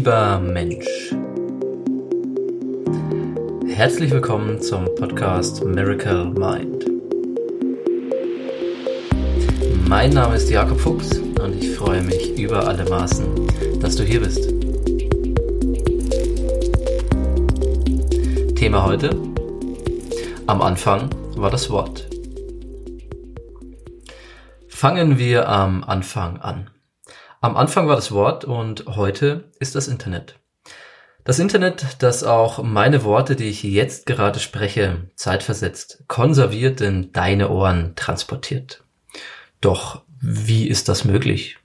Lieber Mensch, herzlich willkommen zum Podcast Miracle Mind. Mein Name ist Jakob Fuchs und ich freue mich über alle Maßen, dass du hier bist. Thema heute. Am Anfang war das Wort. Fangen wir am Anfang an. Am Anfang war das Wort und heute ist das Internet. Das Internet, das auch meine Worte, die ich jetzt gerade spreche, zeitversetzt, konserviert in deine Ohren transportiert. Doch wie ist das möglich?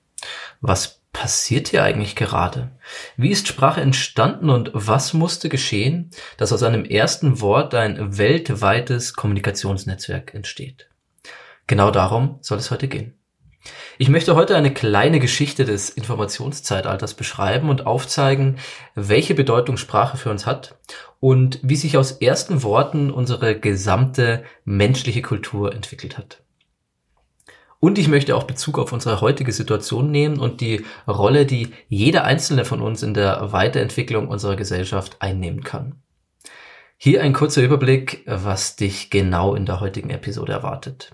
Was passiert hier eigentlich gerade? Wie ist Sprache entstanden und was musste geschehen, dass aus einem ersten Wort ein weltweites Kommunikationsnetzwerk entsteht? Genau darum soll es heute gehen. Ich möchte heute eine kleine Geschichte des Informationszeitalters beschreiben und aufzeigen, welche Bedeutung Sprache für uns hat und wie sich aus ersten Worten unsere gesamte menschliche Kultur entwickelt hat. Und ich möchte auch Bezug auf unsere heutige Situation nehmen und die Rolle, die jeder einzelne von uns in der Weiterentwicklung unserer Gesellschaft einnehmen kann. Hier ein kurzer Überblick, was dich genau in der heutigen Episode erwartet.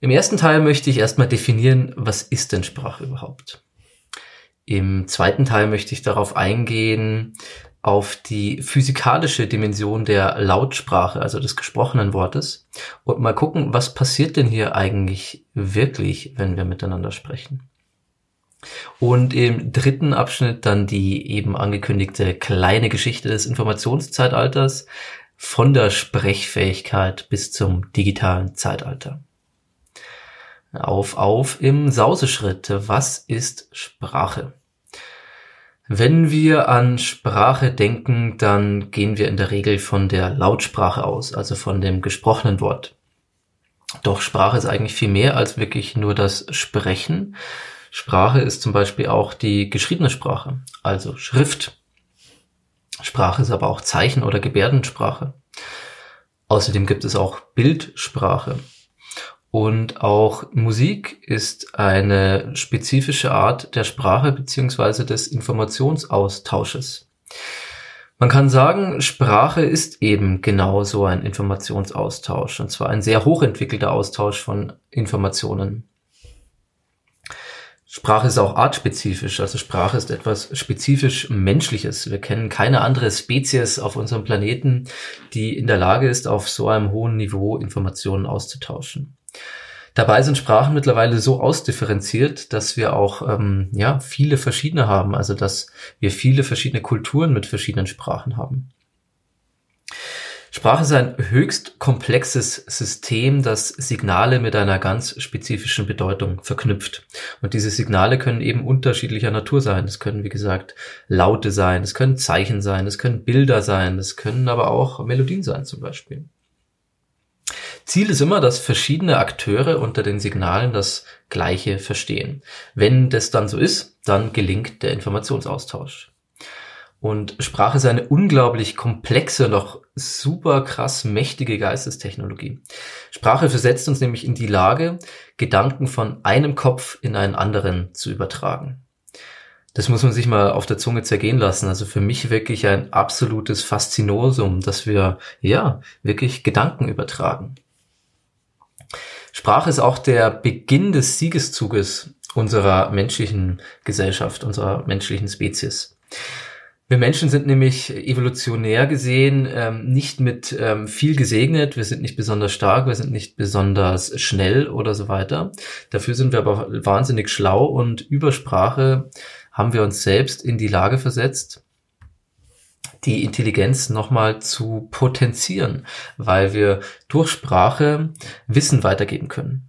Im ersten Teil möchte ich erstmal definieren, was ist denn Sprache überhaupt? Im zweiten Teil möchte ich darauf eingehen, auf die physikalische Dimension der Lautsprache, also des gesprochenen Wortes, und mal gucken, was passiert denn hier eigentlich wirklich, wenn wir miteinander sprechen. Und im dritten Abschnitt dann die eben angekündigte kleine Geschichte des Informationszeitalters von der Sprechfähigkeit bis zum digitalen Zeitalter. Auf, auf im Sauseschritt. Was ist Sprache? Wenn wir an Sprache denken, dann gehen wir in der Regel von der Lautsprache aus, also von dem gesprochenen Wort. Doch Sprache ist eigentlich viel mehr als wirklich nur das Sprechen. Sprache ist zum Beispiel auch die geschriebene Sprache, also Schrift. Sprache ist aber auch Zeichen- oder Gebärdensprache. Außerdem gibt es auch Bildsprache. Und auch Musik ist eine spezifische Art der Sprache beziehungsweise des Informationsaustausches. Man kann sagen, Sprache ist eben genau so ein Informationsaustausch, und zwar ein sehr hochentwickelter Austausch von Informationen. Sprache ist auch artspezifisch, also Sprache ist etwas spezifisch Menschliches. Wir kennen keine andere Spezies auf unserem Planeten, die in der Lage ist, auf so einem hohen Niveau Informationen auszutauschen. Dabei sind Sprachen mittlerweile so ausdifferenziert, dass wir auch ähm, ja viele verschiedene haben, also dass wir viele verschiedene Kulturen mit verschiedenen Sprachen haben. Sprache ist ein höchst komplexes System, das Signale mit einer ganz spezifischen Bedeutung verknüpft. Und diese Signale können eben unterschiedlicher Natur sein. Es können, wie gesagt, Laute sein, es können Zeichen sein, es können Bilder sein, es können aber auch Melodien sein zum Beispiel. Ziel ist immer, dass verschiedene Akteure unter den Signalen das Gleiche verstehen. Wenn das dann so ist, dann gelingt der Informationsaustausch. Und Sprache ist eine unglaublich komplexe, noch super krass mächtige Geistestechnologie. Sprache versetzt uns nämlich in die Lage, Gedanken von einem Kopf in einen anderen zu übertragen. Das muss man sich mal auf der Zunge zergehen lassen. Also für mich wirklich ein absolutes Faszinosum, dass wir, ja, wirklich Gedanken übertragen. Sprache ist auch der Beginn des Siegeszuges unserer menschlichen Gesellschaft, unserer menschlichen Spezies. Wir Menschen sind nämlich evolutionär gesehen ähm, nicht mit ähm, viel gesegnet, wir sind nicht besonders stark, wir sind nicht besonders schnell oder so weiter. Dafür sind wir aber wahnsinnig schlau und über Sprache haben wir uns selbst in die Lage versetzt, die Intelligenz nochmal zu potenzieren, weil wir durch Sprache Wissen weitergeben können.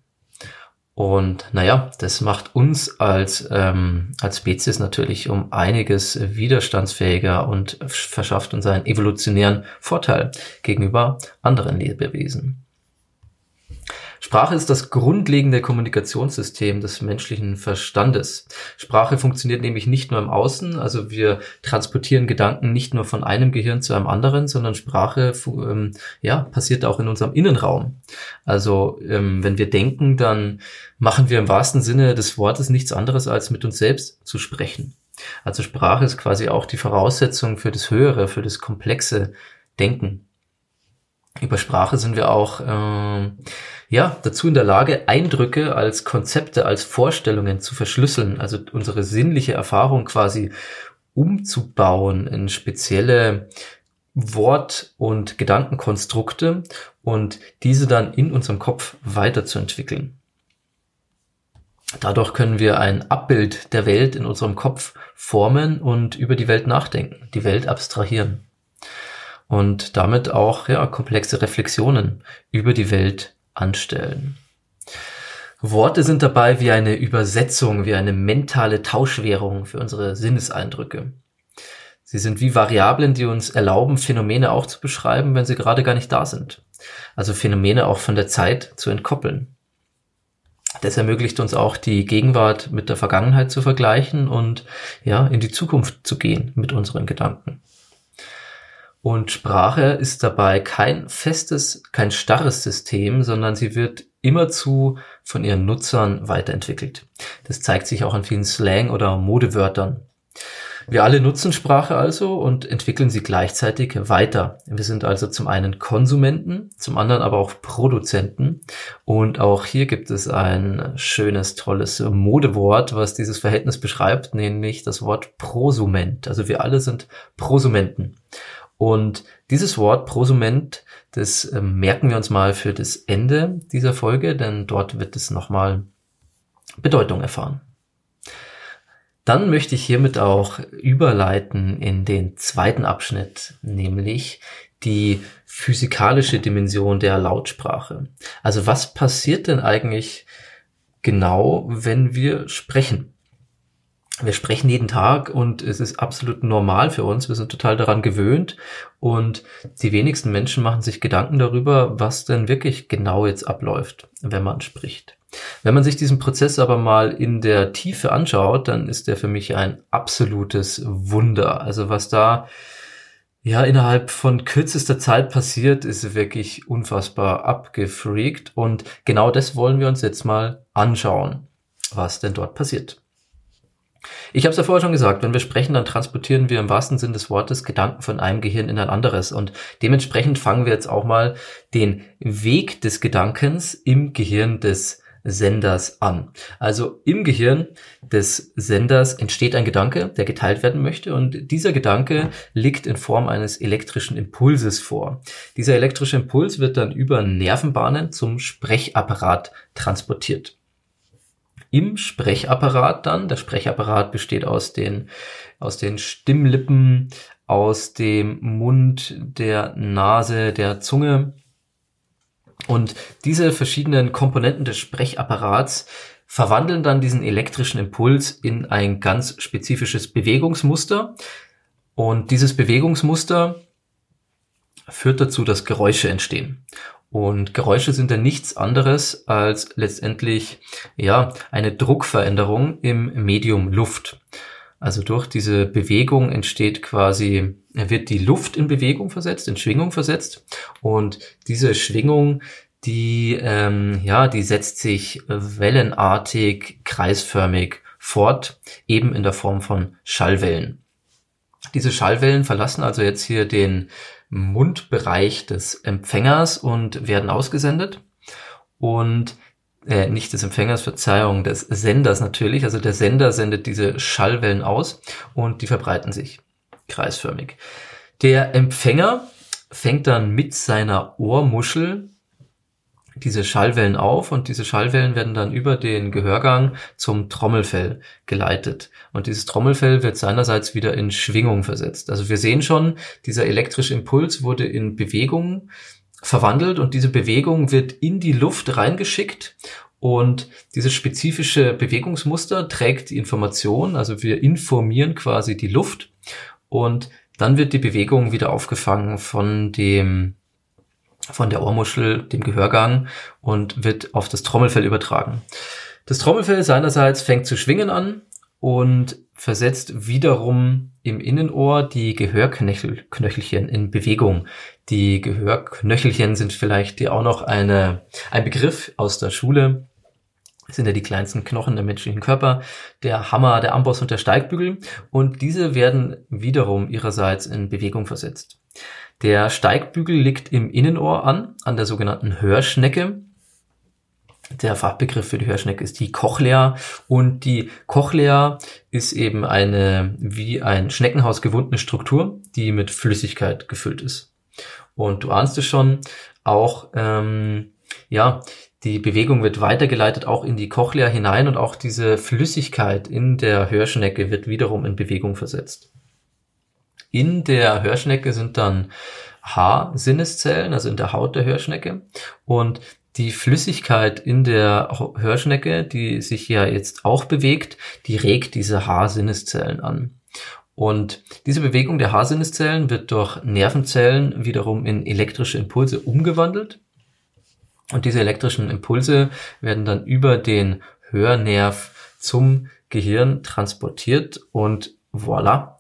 Und naja, das macht uns als, ähm, als Spezies natürlich um einiges widerstandsfähiger und verschafft uns einen evolutionären Vorteil gegenüber anderen Lebewesen. Sprache ist das grundlegende Kommunikationssystem des menschlichen Verstandes. Sprache funktioniert nämlich nicht nur im Außen, also wir transportieren Gedanken nicht nur von einem Gehirn zu einem anderen, sondern Sprache ähm, ja, passiert auch in unserem Innenraum. Also ähm, wenn wir denken, dann machen wir im wahrsten Sinne des Wortes nichts anderes, als mit uns selbst zu sprechen. Also Sprache ist quasi auch die Voraussetzung für das höhere, für das komplexe Denken. Über Sprache sind wir auch äh, ja dazu in der Lage, Eindrücke als Konzepte, als Vorstellungen zu verschlüsseln, also unsere sinnliche Erfahrung quasi umzubauen in spezielle Wort- und Gedankenkonstrukte und diese dann in unserem Kopf weiterzuentwickeln. Dadurch können wir ein Abbild der Welt in unserem Kopf formen und über die Welt nachdenken, die Welt abstrahieren und damit auch ja, komplexe Reflexionen über die Welt anstellen. Worte sind dabei wie eine Übersetzung, wie eine mentale Tauschwährung für unsere Sinneseindrücke. Sie sind wie Variablen, die uns erlauben, Phänomene auch zu beschreiben, wenn sie gerade gar nicht da sind. Also Phänomene auch von der Zeit zu entkoppeln. Das ermöglicht uns auch die Gegenwart mit der Vergangenheit zu vergleichen und ja, in die Zukunft zu gehen mit unseren Gedanken. Und Sprache ist dabei kein festes, kein starres System, sondern sie wird immerzu von ihren Nutzern weiterentwickelt. Das zeigt sich auch an vielen Slang- oder Modewörtern. Wir alle nutzen Sprache also und entwickeln sie gleichzeitig weiter. Wir sind also zum einen Konsumenten, zum anderen aber auch Produzenten. Und auch hier gibt es ein schönes, tolles Modewort, was dieses Verhältnis beschreibt, nämlich das Wort Prosument. Also wir alle sind Prosumenten. Und dieses Wort Prosument, das äh, merken wir uns mal für das Ende dieser Folge, denn dort wird es nochmal Bedeutung erfahren. Dann möchte ich hiermit auch überleiten in den zweiten Abschnitt, nämlich die physikalische Dimension der Lautsprache. Also was passiert denn eigentlich genau, wenn wir sprechen? Wir sprechen jeden Tag und es ist absolut normal für uns. Wir sind total daran gewöhnt und die wenigsten Menschen machen sich Gedanken darüber, was denn wirklich genau jetzt abläuft, wenn man spricht. Wenn man sich diesen Prozess aber mal in der Tiefe anschaut, dann ist der für mich ein absolutes Wunder. Also was da ja innerhalb von kürzester Zeit passiert, ist wirklich unfassbar abgefreakt. Und genau das wollen wir uns jetzt mal anschauen, was denn dort passiert. Ich habe es ja vorher schon gesagt, wenn wir sprechen, dann transportieren wir im wahrsten Sinn des Wortes Gedanken von einem Gehirn in ein anderes. Und dementsprechend fangen wir jetzt auch mal den Weg des Gedankens im Gehirn des Senders an. Also im Gehirn des Senders entsteht ein Gedanke, der geteilt werden möchte und dieser Gedanke liegt in Form eines elektrischen Impulses vor. Dieser elektrische Impuls wird dann über Nervenbahnen zum Sprechapparat transportiert. Im Sprechapparat dann, der Sprechapparat besteht aus den, aus den Stimmlippen, aus dem Mund, der Nase, der Zunge und diese verschiedenen Komponenten des Sprechapparats verwandeln dann diesen elektrischen Impuls in ein ganz spezifisches Bewegungsmuster. Und dieses Bewegungsmuster führt dazu, dass Geräusche entstehen. Und Geräusche sind dann nichts anderes als letztendlich, ja, eine Druckveränderung im Medium Luft. Also durch diese Bewegung entsteht quasi, wird die Luft in Bewegung versetzt, in Schwingung versetzt. Und diese Schwingung, die, ähm, ja, die setzt sich wellenartig, kreisförmig fort, eben in der Form von Schallwellen. Diese Schallwellen verlassen also jetzt hier den Mundbereich des Empfängers und werden ausgesendet. Und äh, nicht des Empfängers, Verzeihung, des Senders natürlich. Also der Sender sendet diese Schallwellen aus und die verbreiten sich kreisförmig. Der Empfänger fängt dann mit seiner Ohrmuschel diese Schallwellen auf und diese Schallwellen werden dann über den Gehörgang zum Trommelfell geleitet. Und dieses Trommelfell wird seinerseits wieder in Schwingung versetzt. Also wir sehen schon, dieser elektrische Impuls wurde in Bewegung verwandelt und diese Bewegung wird in die Luft reingeschickt und dieses spezifische Bewegungsmuster trägt die Information, also wir informieren quasi die Luft und dann wird die Bewegung wieder aufgefangen von dem von der Ohrmuschel, dem Gehörgang und wird auf das Trommelfell übertragen. Das Trommelfell seinerseits fängt zu schwingen an und versetzt wiederum im Innenohr die Gehörknöchelchen in Bewegung. Die Gehörknöchelchen sind vielleicht dir auch noch eine, ein Begriff aus der Schule. sind ja die kleinsten Knochen der menschlichen Körper, der Hammer, der Amboss und der Steigbügel. Und diese werden wiederum ihrerseits in Bewegung versetzt. Der Steigbügel liegt im Innenohr an, an der sogenannten Hörschnecke. Der Fachbegriff für die Hörschnecke ist die Cochlea und die Cochlea ist eben eine wie ein Schneckenhaus gewundene Struktur, die mit Flüssigkeit gefüllt ist. Und du ahnst es schon, auch ähm, ja die Bewegung wird weitergeleitet auch in die Cochlea hinein und auch diese Flüssigkeit in der Hörschnecke wird wiederum in Bewegung versetzt. In der Hörschnecke sind dann Haarsinneszellen, also in der Haut der Hörschnecke. Und die Flüssigkeit in der Hörschnecke, die sich ja jetzt auch bewegt, die regt diese Haarsinneszellen an. Und diese Bewegung der Haarsinneszellen wird durch Nervenzellen wiederum in elektrische Impulse umgewandelt. Und diese elektrischen Impulse werden dann über den Hörnerv zum Gehirn transportiert und voilà,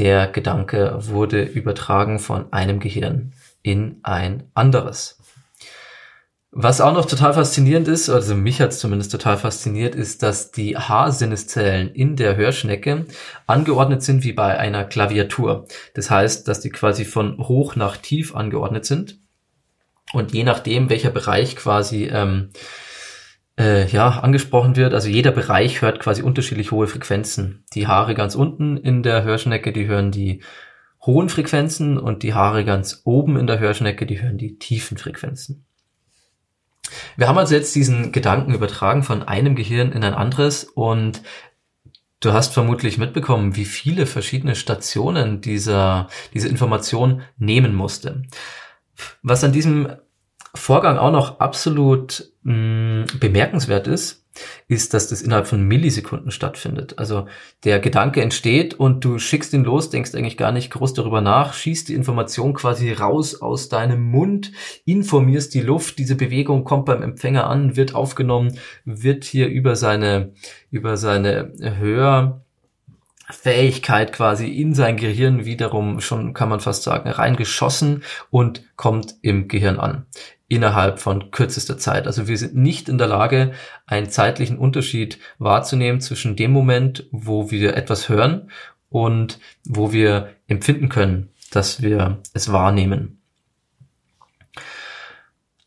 der Gedanke wurde übertragen von einem Gehirn in ein anderes. Was auch noch total faszinierend ist, also mich hat es zumindest total fasziniert, ist, dass die Haarsinneszellen in der Hörschnecke angeordnet sind wie bei einer Klaviatur. Das heißt, dass die quasi von hoch nach tief angeordnet sind. Und je nachdem, welcher Bereich quasi ähm, äh, ja, angesprochen wird, also jeder Bereich hört quasi unterschiedlich hohe Frequenzen. Die Haare ganz unten in der Hörschnecke, die hören die hohen Frequenzen und die Haare ganz oben in der Hörschnecke, die hören die tiefen Frequenzen. Wir haben also jetzt diesen Gedanken übertragen von einem Gehirn in ein anderes und du hast vermutlich mitbekommen, wie viele verschiedene Stationen dieser, diese Information nehmen musste. Was an diesem Vorgang auch noch absolut mh, mm, bemerkenswert ist, ist, dass das innerhalb von Millisekunden stattfindet. Also der Gedanke entsteht und du schickst ihn los, denkst eigentlich gar nicht groß darüber nach, schießt die Information quasi raus aus deinem Mund, informierst die Luft, diese Bewegung kommt beim Empfänger an, wird aufgenommen, wird hier über seine, über seine Hör, Fähigkeit quasi in sein Gehirn wiederum schon, kann man fast sagen, reingeschossen und kommt im Gehirn an innerhalb von kürzester Zeit. Also wir sind nicht in der Lage, einen zeitlichen Unterschied wahrzunehmen zwischen dem Moment, wo wir etwas hören und wo wir empfinden können, dass wir es wahrnehmen.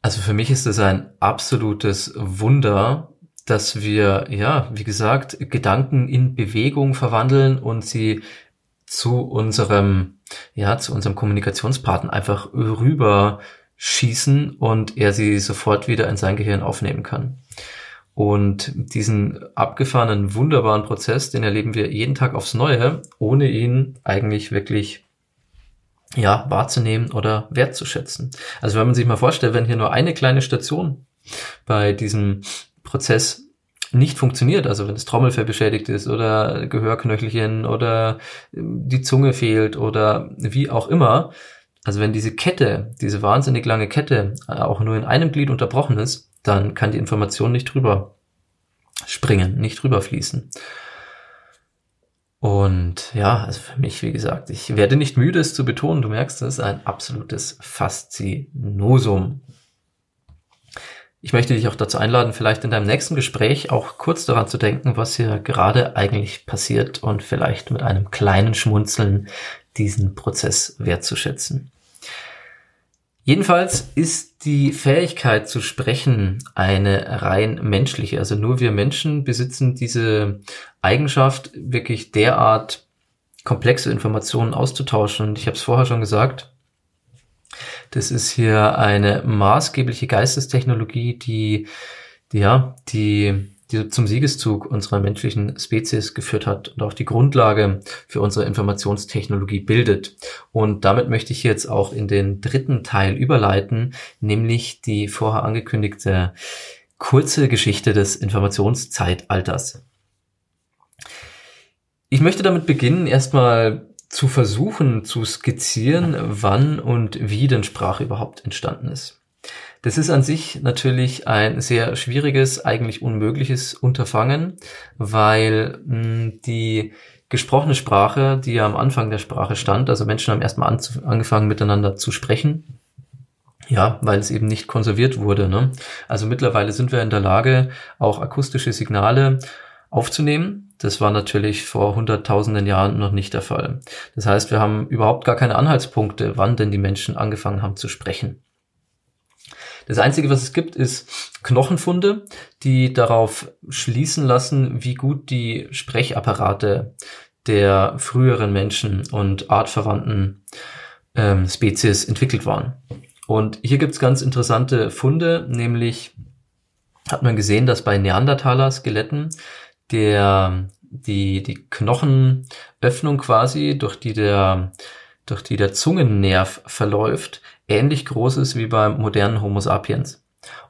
Also für mich ist es ein absolutes Wunder, dass wir, ja, wie gesagt, Gedanken in Bewegung verwandeln und sie zu unserem, ja, zu unserem Kommunikationspartner einfach rüber schießen und er sie sofort wieder in sein Gehirn aufnehmen kann. Und diesen abgefahrenen, wunderbaren Prozess, den erleben wir jeden Tag aufs Neue, ohne ihn eigentlich wirklich ja, wahrzunehmen oder wertzuschätzen. Also wenn man sich mal vorstellt, wenn hier nur eine kleine Station bei diesem Prozess nicht funktioniert, also wenn das Trommelfell beschädigt ist oder Gehörknöchelchen oder die Zunge fehlt oder wie auch immer, also wenn diese Kette, diese wahnsinnig lange Kette äh, auch nur in einem Glied unterbrochen ist, dann kann die Information nicht drüber springen, nicht drüber fließen. Und ja, also für mich, wie gesagt, ich werde nicht müde, es zu betonen. Du merkst, es ist ein absolutes Faszinosum. Ich möchte dich auch dazu einladen, vielleicht in deinem nächsten Gespräch auch kurz daran zu denken, was hier gerade eigentlich passiert und vielleicht mit einem kleinen Schmunzeln diesen Prozess wertzuschätzen. Jedenfalls ist die Fähigkeit zu sprechen eine rein menschliche. Also nur wir Menschen besitzen diese Eigenschaft, wirklich derart komplexe Informationen auszutauschen. Und ich habe es vorher schon gesagt, das ist hier eine maßgebliche Geistestechnologie, die, die ja, die die zum Siegeszug unserer menschlichen Spezies geführt hat und auch die Grundlage für unsere Informationstechnologie bildet. Und damit möchte ich jetzt auch in den dritten Teil überleiten, nämlich die vorher angekündigte kurze Geschichte des Informationszeitalters. Ich möchte damit beginnen, erstmal zu versuchen zu skizzieren, wann und wie denn Sprache überhaupt entstanden ist. Das ist an sich natürlich ein sehr schwieriges, eigentlich unmögliches Unterfangen, weil mh, hm, die gesprochene Sprache, die ja am Anfang der Sprache stand, also Menschen haben erstmal an, angefangen miteinander zu sprechen Ja, weil es eben nicht konserviert wurde. Ne? Also mittlerweile sind wir in der Lage, auch akustische Signale aufzunehmen. Das war natürlich vor hunderttausenden Jahren noch nicht der Fall. Das heißt, wir haben überhaupt gar keine Anhaltspunkte, wann denn die Menschen angefangen haben zu sprechen. Das Einzige, was es gibt, ist Knochenfunde, die darauf schließen lassen, wie gut die Sprechapparate der früheren Menschen und artverwandten ähm, Spezies entwickelt waren. Und hier gibt's ganz interessante Funde, nämlich hat man gesehen, dass bei Neandertaler-Skeletten der, die, die Knochenöffnung quasi, durch die der, durch die der Zungennerv verläuft, ähnlich groß ist wie beim modernen Homo sapiens.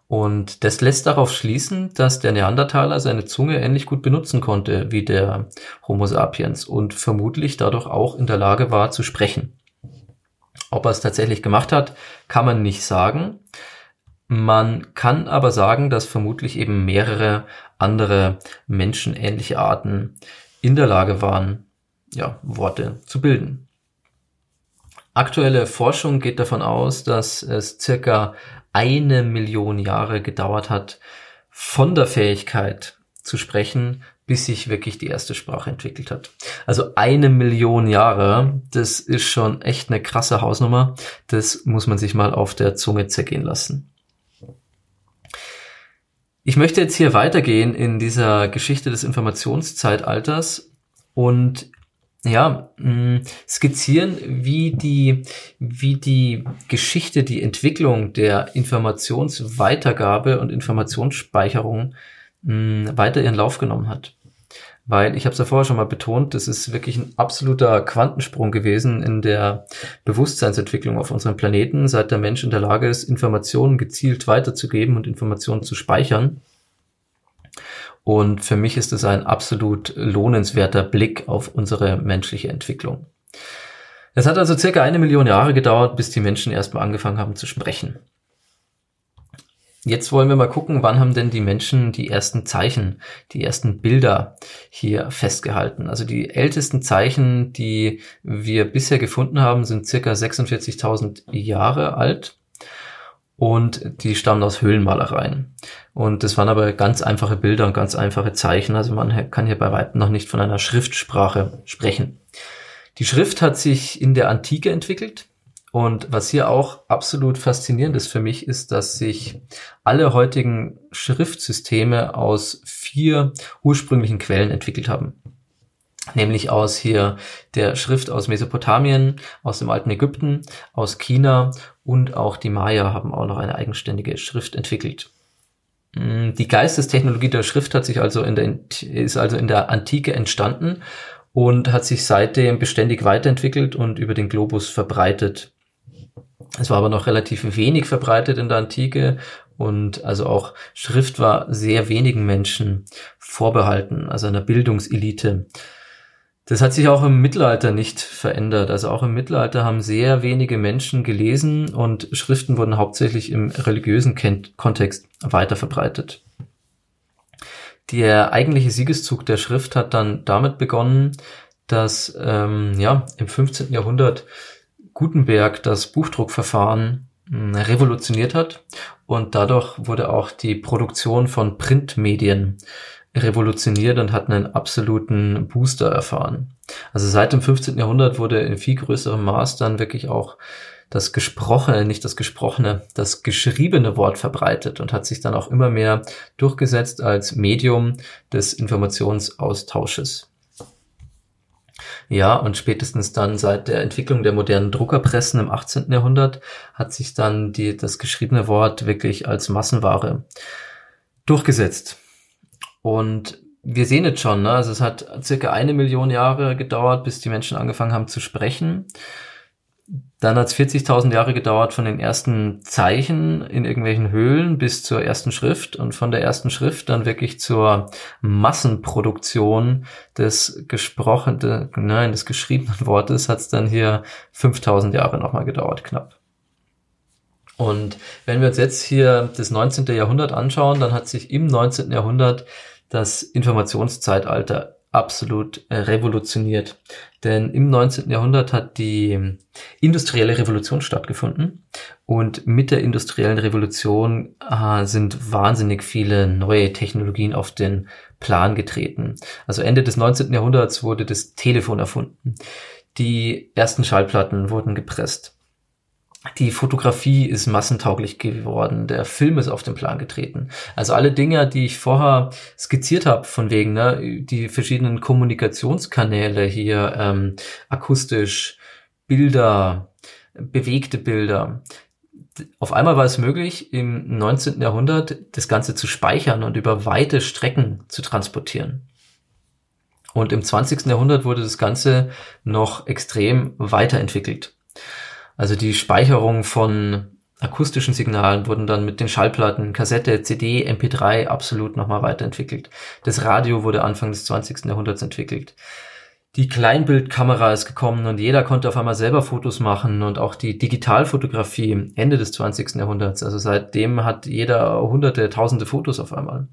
Und das lässt darauf schließen, dass der Neandertaler seine Zunge ähnlich gut benutzen konnte wie der Homo sapiens und vermutlich dadurch auch in der Lage war zu sprechen. Ob er es tatsächlich gemacht hat, kann man nicht sagen. Man kann aber sagen, dass vermutlich eben mehrere andere menschenähnliche Arten in der Lage waren, ja, Worte zu bilden. Aktuelle Forschung geht davon aus, dass es circa eine Million Jahre gedauert hat, von der Fähigkeit zu sprechen, bis sich wirklich die erste Sprache entwickelt hat. Also eine Million Jahre, das ist schon echt eine krasse Hausnummer. Das muss man sich mal auf der Zunge zergehen lassen. Ich möchte jetzt hier weitergehen in dieser Geschichte des Informationszeitalters und ja, mh, skizzieren, wie die, wie die Geschichte, die Entwicklung der Informationsweitergabe und Informationsspeicherung mh, weiter ihren Lauf genommen hat. Weil ich habe es ja vorher schon mal betont, das ist wirklich ein absoluter Quantensprung gewesen in der Bewusstseinsentwicklung auf unserem Planeten, seit der Mensch in der Lage ist, Informationen gezielt weiterzugeben und Informationen zu speichern. Und für mich ist es ein absolut lohnenswerter Blick auf unsere menschliche Entwicklung. Es hat also circa eine Million Jahre gedauert, bis die Menschen erstmal angefangen haben zu sprechen. Jetzt wollen wir mal gucken, wann haben denn die Menschen die ersten Zeichen, die ersten Bilder hier festgehalten. Also die ältesten Zeichen, die wir bisher gefunden haben, sind circa 46.000 Jahre alt und die stammen aus Höhlenmalereien. Und das waren aber ganz einfache Bilder und ganz einfache Zeichen. Also man kann hier bei weitem noch nicht von einer Schriftsprache sprechen. Die Schrift hat sich in der Antike entwickelt. Und was hier auch absolut faszinierend ist für mich, ist, dass sich alle heutigen Schriftsysteme aus vier ursprünglichen Quellen entwickelt haben nämlich aus hier der Schrift aus Mesopotamien, aus dem alten Ägypten, aus China und auch die Maya haben auch noch eine eigenständige Schrift entwickelt. Mm, die Geistestechnologie der Schrift hat sich also in der, ist also in der Antike entstanden und hat sich seitdem beständig weiterentwickelt und über den Globus verbreitet. Es war aber noch relativ wenig verbreitet in der Antike und also auch Schrift war sehr wenigen Menschen vorbehalten, also einer Bildungselite. Das hat sich auch im Mittelalter nicht verändert. Also auch im Mittelalter haben sehr wenige Menschen gelesen und Schriften wurden hauptsächlich im religiösen Kontext weiter verbreitet. Der eigentliche Siegeszug der Schrift hat dann damit begonnen, dass ähm, ja im 15. Jahrhundert Gutenberg das Buchdruckverfahren hm, revolutioniert hat und dadurch wurde auch die Produktion von Printmedien revolutioniert und hat einen absoluten Booster erfahren. Also seit dem 15. Jahrhundert wurde in viel größerem Maß dann wirklich auch das gesprochene, nicht das gesprochene, das geschriebene Wort verbreitet und hat sich dann auch immer mehr durchgesetzt als Medium des Informationsaustausches. Ja, und spätestens dann seit der Entwicklung der modernen Druckerpressen im 18. Jahrhundert hat sich dann die, das geschriebene Wort wirklich als Massenware durchgesetzt. Und wir sehen jetzt schon, ne? also es hat circa eine Million Jahre gedauert, bis die Menschen angefangen haben zu sprechen. Dann hat es 40.000 Jahre gedauert von den ersten Zeichen in irgendwelchen Höhlen bis zur ersten Schrift und von der ersten Schrift dann wirklich zur Massenproduktion des gesprochenen, nein, des geschriebenen Wortes hat es dann hier 5.000 Jahre nochmal gedauert, knapp. Und wenn wir uns jetzt hier das 19. Jahrhundert anschauen, dann hat sich im 19. Jahrhundert das Informationszeitalter absolut äh, revolutioniert. Denn im 19. Jahrhundert hat die industrielle Revolution stattgefunden und mit der industriellen Revolution äh, sind wahnsinnig viele neue Technologien auf den Plan getreten. Also Ende des 19. Jahrhunderts wurde das Telefon erfunden. Die ersten Schallplatten wurden gepresst. Die Fotografie ist massentauglich geworden, der Film ist auf den Plan getreten. Also alle Dinge, die ich vorher skizziert habe, von wegen ne, die verschiedenen Kommunikationskanäle hier, ähm, akustisch, Bilder, bewegte Bilder. Auf einmal war es möglich, im 19. Jahrhundert das Ganze zu speichern und über weite Strecken zu transportieren. Und im 20. Jahrhundert wurde das Ganze noch extrem weiterentwickelt. Also die Speicherung von akustischen Signalen wurden dann mit den Schallplatten, Kassette, CD, MP3 absolut nochmal weiterentwickelt. Das Radio wurde Anfang des 20. Jahrhunderts entwickelt. Die Kleinbildkamera ist gekommen und jeder konnte auf einmal selber Fotos machen und auch die Digitalfotografie Ende des 20. Jahrhunderts. Also seitdem hat jeder hunderte, tausende Fotos auf einmal.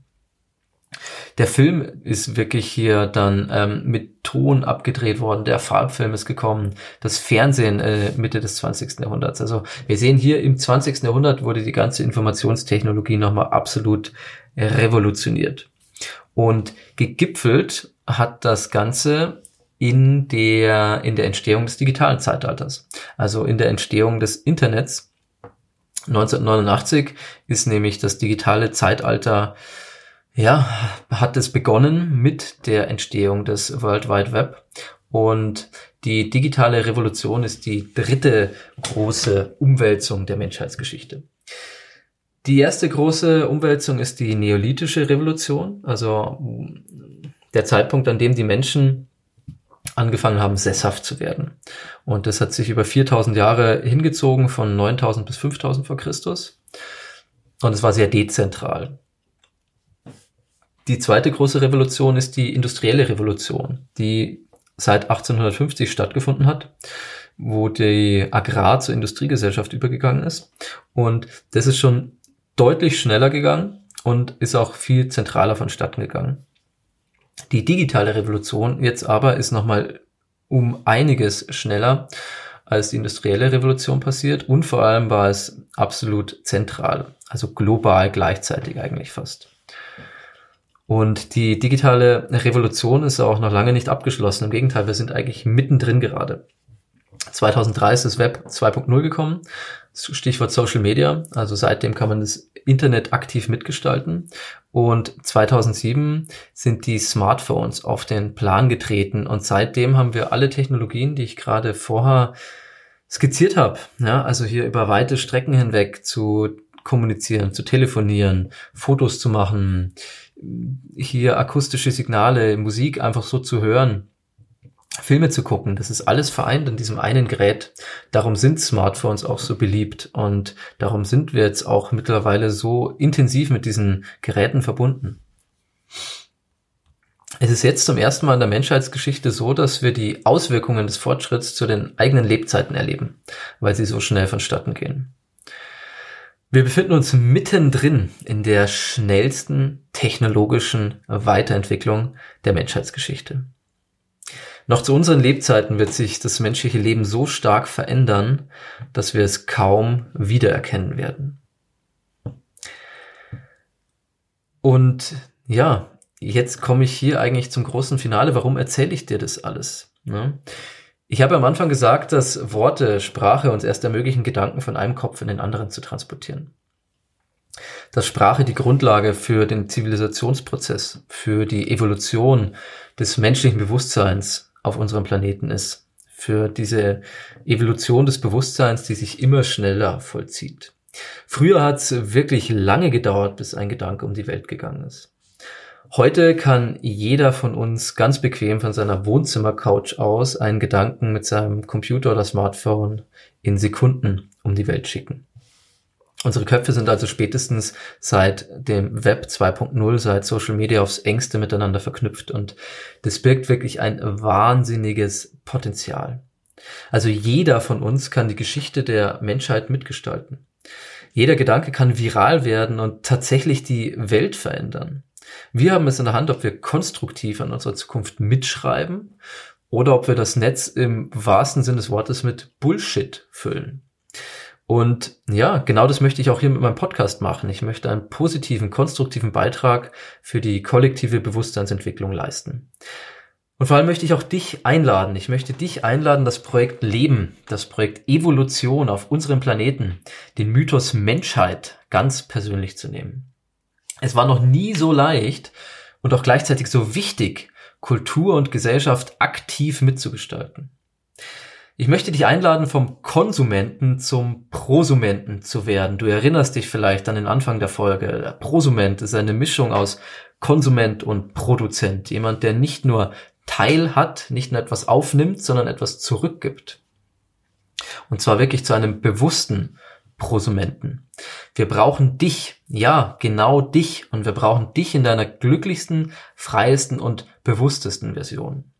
Der Film ist wirklich hier dann ähm, mit Ton abgedreht worden, der Farbfilm ist gekommen, das Fernsehen äh, Mitte des 20. Jahrhunderts. Also wir sehen hier im 20. Jahrhundert wurde die ganze Informationstechnologie nochmal absolut revolutioniert. Und gegipfelt hat das Ganze in der, in der Entstehung des digitalen Zeitalters. Also in der Entstehung des Internets. 1989 ist nämlich das digitale Zeitalter ja, hat es begonnen mit der Entstehung des World Wide Web und die digitale Revolution ist die dritte große Umwälzung der Menschheitsgeschichte. Die erste große Umwälzung ist die neolithische Revolution, also der Zeitpunkt, an dem die Menschen angefangen haben, sesshaft zu werden. Und das hat sich über 4000 Jahre hingezogen, von 9000 bis 5000 vor Christus. Und es war sehr dezentral. Die zweite große Revolution ist die industrielle Revolution, die seit 1850 stattgefunden hat, wo die Agrar zur Industriegesellschaft übergegangen ist. Und das ist schon deutlich schneller gegangen und ist auch viel zentraler vonstatten gegangen. Die digitale Revolution jetzt aber ist nochmal um einiges schneller als die industrielle Revolution passiert und vor allem war es absolut zentral, also global gleichzeitig eigentlich fast. Und die digitale Revolution ist auch noch lange nicht abgeschlossen. Im Gegenteil, wir sind eigentlich mittendrin gerade. 2003 ist das Web 2.0 gekommen. Stichwort Social Media. Also seitdem kann man das Internet aktiv mitgestalten. Und 2007 sind die Smartphones auf den Plan getreten. Und seitdem haben wir alle Technologien, die ich gerade vorher skizziert habe. Ja, also hier über weite Strecken hinweg zu kommunizieren, zu telefonieren, Fotos zu machen, hier akustische Signale, Musik einfach so zu hören, Filme zu gucken, das ist alles vereint in diesem einen Gerät. Darum sind Smartphones auch so beliebt und darum sind wir jetzt auch mittlerweile so intensiv mit diesen Geräten verbunden. Es ist jetzt zum ersten Mal in der Menschheitsgeschichte so, dass wir die Auswirkungen des Fortschritts zu den eigenen Lebzeiten erleben, weil sie so schnell vonstatten gehen. Wir befinden uns mittendrin in der schnellsten technologischen Weiterentwicklung der Menschheitsgeschichte. Noch zu unseren Lebzeiten wird sich das menschliche Leben so stark verändern, dass wir es kaum wiedererkennen werden. Und ja, jetzt komme ich hier eigentlich zum großen Finale. Warum erzähle ich dir das alles? Ne? Ich habe am Anfang gesagt, dass Worte, Sprache uns erst ermöglichen, Gedanken von einem Kopf in den anderen zu transportieren. Dass Sprache die Grundlage für den Zivilisationsprozess, für die Evolution des menschlichen Bewusstseins auf unserem Planeten ist, für diese Evolution des Bewusstseins, die sich immer schneller vollzieht. Früher hat es wirklich lange gedauert, bis ein Gedanke um die Welt gegangen ist. Heute kann jeder von uns ganz bequem von seiner Wohnzimmercouch aus einen Gedanken mit seinem Computer oder Smartphone in Sekunden um die Welt schicken. Unsere Köpfe sind also spätestens seit dem Web 2.0, seit Social Media aufs engste miteinander verknüpft und das birgt wirklich ein wahnsinniges Potenzial. Also jeder von uns kann die Geschichte der Menschheit mitgestalten. Jeder Gedanke kann viral werden und tatsächlich die Welt verändern. Wir haben es in der Hand, ob wir konstruktiv an unserer Zukunft mitschreiben oder ob wir das Netz im wahrsten Sinne des Wortes mit Bullshit füllen. Und ja, genau das möchte ich auch hier mit meinem Podcast machen. Ich möchte einen positiven, konstruktiven Beitrag für die kollektive Bewusstseinsentwicklung leisten. Und vor allem möchte ich auch dich einladen. Ich möchte dich einladen, das Projekt Leben, das Projekt Evolution auf unserem Planeten, den Mythos Menschheit ganz persönlich zu nehmen. Es war noch nie so leicht und auch gleichzeitig so wichtig, Kultur und Gesellschaft aktiv mitzugestalten. Ich möchte dich einladen, vom Konsumenten zum Prosumenten zu werden. Du erinnerst dich vielleicht an den Anfang der Folge. Der Prosument ist eine Mischung aus Konsument und Produzent. Jemand, der nicht nur Teil hat, nicht nur etwas aufnimmt, sondern etwas zurückgibt. Und zwar wirklich zu einem bewussten Prosumenten. Wir brauchen dich, ja, genau dich, und wir brauchen dich in deiner glücklichsten, freiesten und bewusstesten Version.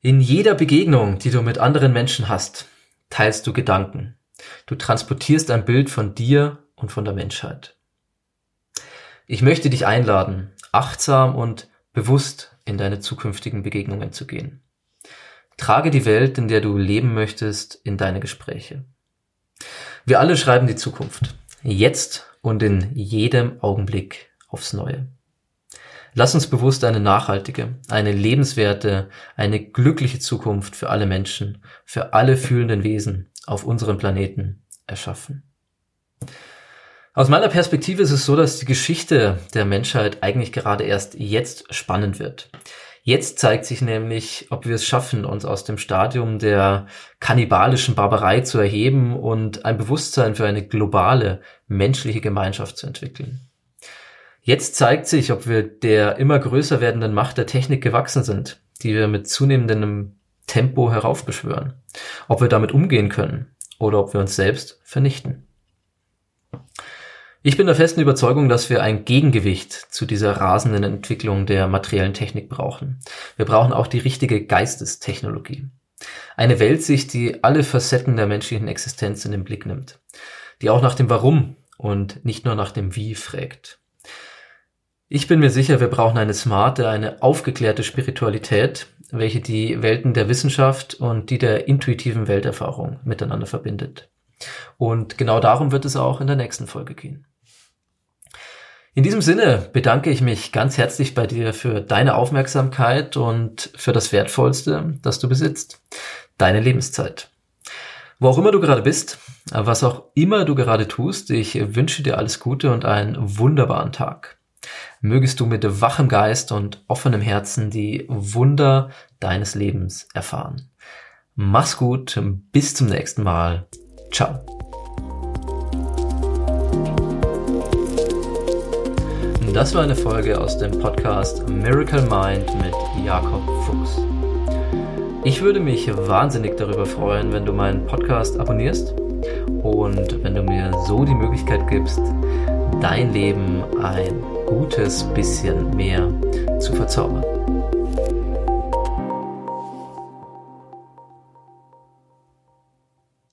In jeder Begegnung, die du mit anderen Menschen hast, teilst du Gedanken. Du transportierst ein Bild von dir und von der Menschheit. Ich möchte dich einladen, achtsam und bewusst in deine zukünftigen Begegnungen zu gehen. Trage die Welt, in der du leben möchtest, in deine Gespräche. Wir alle schreiben die Zukunft. Jetzt und in jedem Augenblick aufs Neue. Lass uns bewusst eine nachhaltige, eine lebenswerte, eine glückliche Zukunft für alle Menschen, für alle fühlenden Wesen auf unserem Planeten erschaffen. Aus meiner Perspektive ist es so, dass die Geschichte der Menschheit eigentlich gerade erst jetzt spannend wird. Jetzt zeigt sich nämlich, ob wir es schaffen, uns aus dem Stadium der kannibalischen Barbarei zu erheben und ein Bewusstsein für eine globale menschliche Gemeinschaft zu entwickeln. Jetzt zeigt sich, ob wir der immer größer werdenden Macht der Technik gewachsen sind, die wir mit zunehmendem Tempo heraufbeschwören. Ob wir damit umgehen können oder ob wir uns selbst vernichten. Ich bin der festen Überzeugung, dass wir ein Gegengewicht zu dieser rasenden Entwicklung der materiellen Technik brauchen. Wir brauchen auch die richtige Geistestechnologie. Eine Weltsicht, die alle Facetten der menschlichen Existenz in den Blick nimmt. Die auch nach dem Warum und nicht nur nach dem Wie fragt. Ich bin mir sicher, wir brauchen eine smarte, eine aufgeklärte Spiritualität, welche die Welten der Wissenschaft und die der intuitiven Welterfahrung miteinander verbindet. Und genau darum wird es auch in der nächsten Folge gehen. In diesem Sinne bedanke ich mich ganz herzlich bei dir für deine Aufmerksamkeit und für das Wertvollste, das du besitzt, deine Lebenszeit. Wo auch immer du gerade bist, was auch immer du gerade tust, ich wünsche dir alles Gute und einen wunderbaren Tag mögest du mit wachem Geist und offenem Herzen die Wunder deines Lebens erfahren. Mach's gut, bis zum nächsten Mal. Ciao. Das war eine Folge aus dem Podcast Miracle Mind mit Jakob Fuchs. Ich würde mich wahnsinnig darüber freuen, wenn du meinen Podcast abonnierst und wenn du mir so die Möglichkeit gibst, dein Leben ein gutes bisschen mehr zu verzaubern.